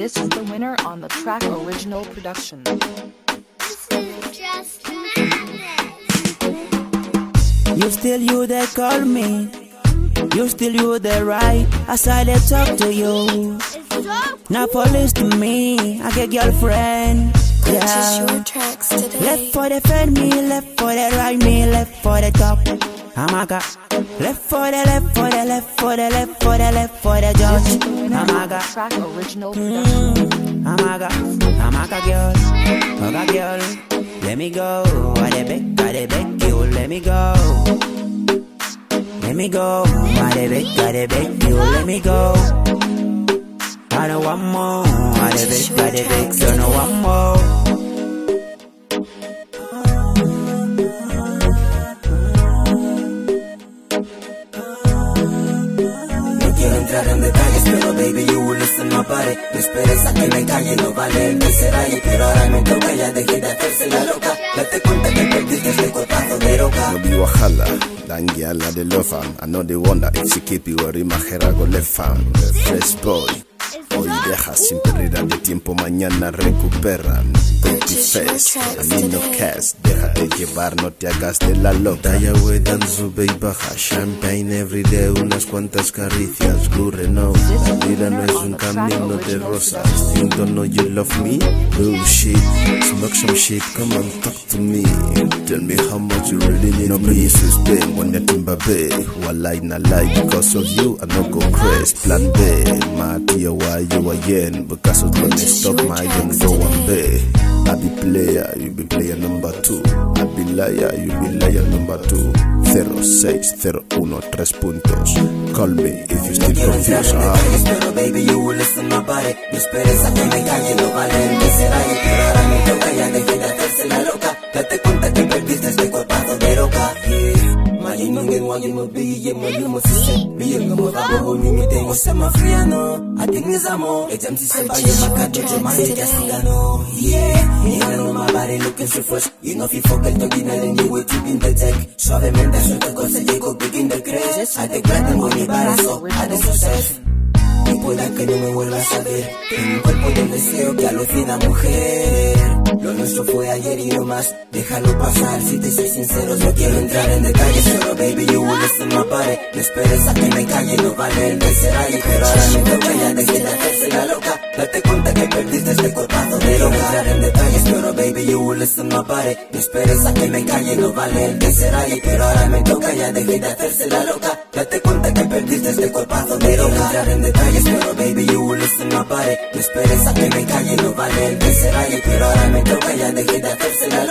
winner on the track original production. You still you that call me. You still you that right. As I let talk to you. Now police to me. I get girlfriend. Purchase Yeah. your tracks today. Left for the friend me, left for the right me, left for the top. Amaga. Left for the left for the left for the left for the left for the judge. the winner on Amaga. track original production. Mm, Amaga. Amaga girl. Amaga girl. Let me go. I de beg, I de beg you. Let me go. Let me go. I de beg, I de beg you. Let me go. I don't want more. I de beg, I de beg you. Entrar en detalles, pero baby, you will listen my body. No esperes a que me calle, no vale será y pero ahora me toca, ya dejé de hacerse la loca. Date cuenta que perdiste este cuerpazo de roca. No be wahala, I dey love. I know they wonder if she keep you worry, my hair I go left am. The fresh boy, hoy deja sin pérdida de tiempo, mañana recuperan. Baby face, a mí no cash, déjate llevar, no te hagas de la loca. Dando sube y baja, champagne every day, unas cuantas caricias, gurre no. La vida no es un camino de rosas. You don't know you love me? Bullshit, smoke some shit, come and talk to me. Tell me how much you really need. No be suspend when the timber bay. Walai na lie because of you, I no go crazy. Plan B, my why you again? Because of when they stop my young go one bay. I be player, you be player number two. I be liar, you be liar number two. 0601 tres puntos. Call me if you still Quiero entrar confused. en ah. pero baby, you will listen my body. No esperes a que me calle, no vale el será y ahora me toca, ya dejé de hacerse la loca. Date cuenta que perdiste este cuerpazo de roca. Yeah. Sa mafia no. Si sa bayo makato to mali kasingano Yeah. Yan ang mabari looking so fresh You know fi focal to ginaling you with you in the tech. Suavemente suelta llego begin the crash Ate grande mo ni para so Ate success y pueda que no me vuelvas a ver. Un cuerpo de deseo que alucina mujer Lo nuestro fue ayer y no más. Déjalo pasar si te soy sincero No quiero entrar en detalles Pero baby you will listen my body. No esperes a que me calle No vale el y pero ahora me toca Ya dejé de hacerse la loca. Date cuenta que perdiste este cuerpazo de loca. entrar en detalles Pero baby you will listen my body. No esperes a que me calle No vale el y pero ahora me toca Ya dejé de hacerse la loca. Date cuenta que perdiste este cuerpazo de loca. entrar en detalles Pero baby you will listen my body. No esperes a que me calle No vale el y pero ahora me toca Ya dejé de hacerse la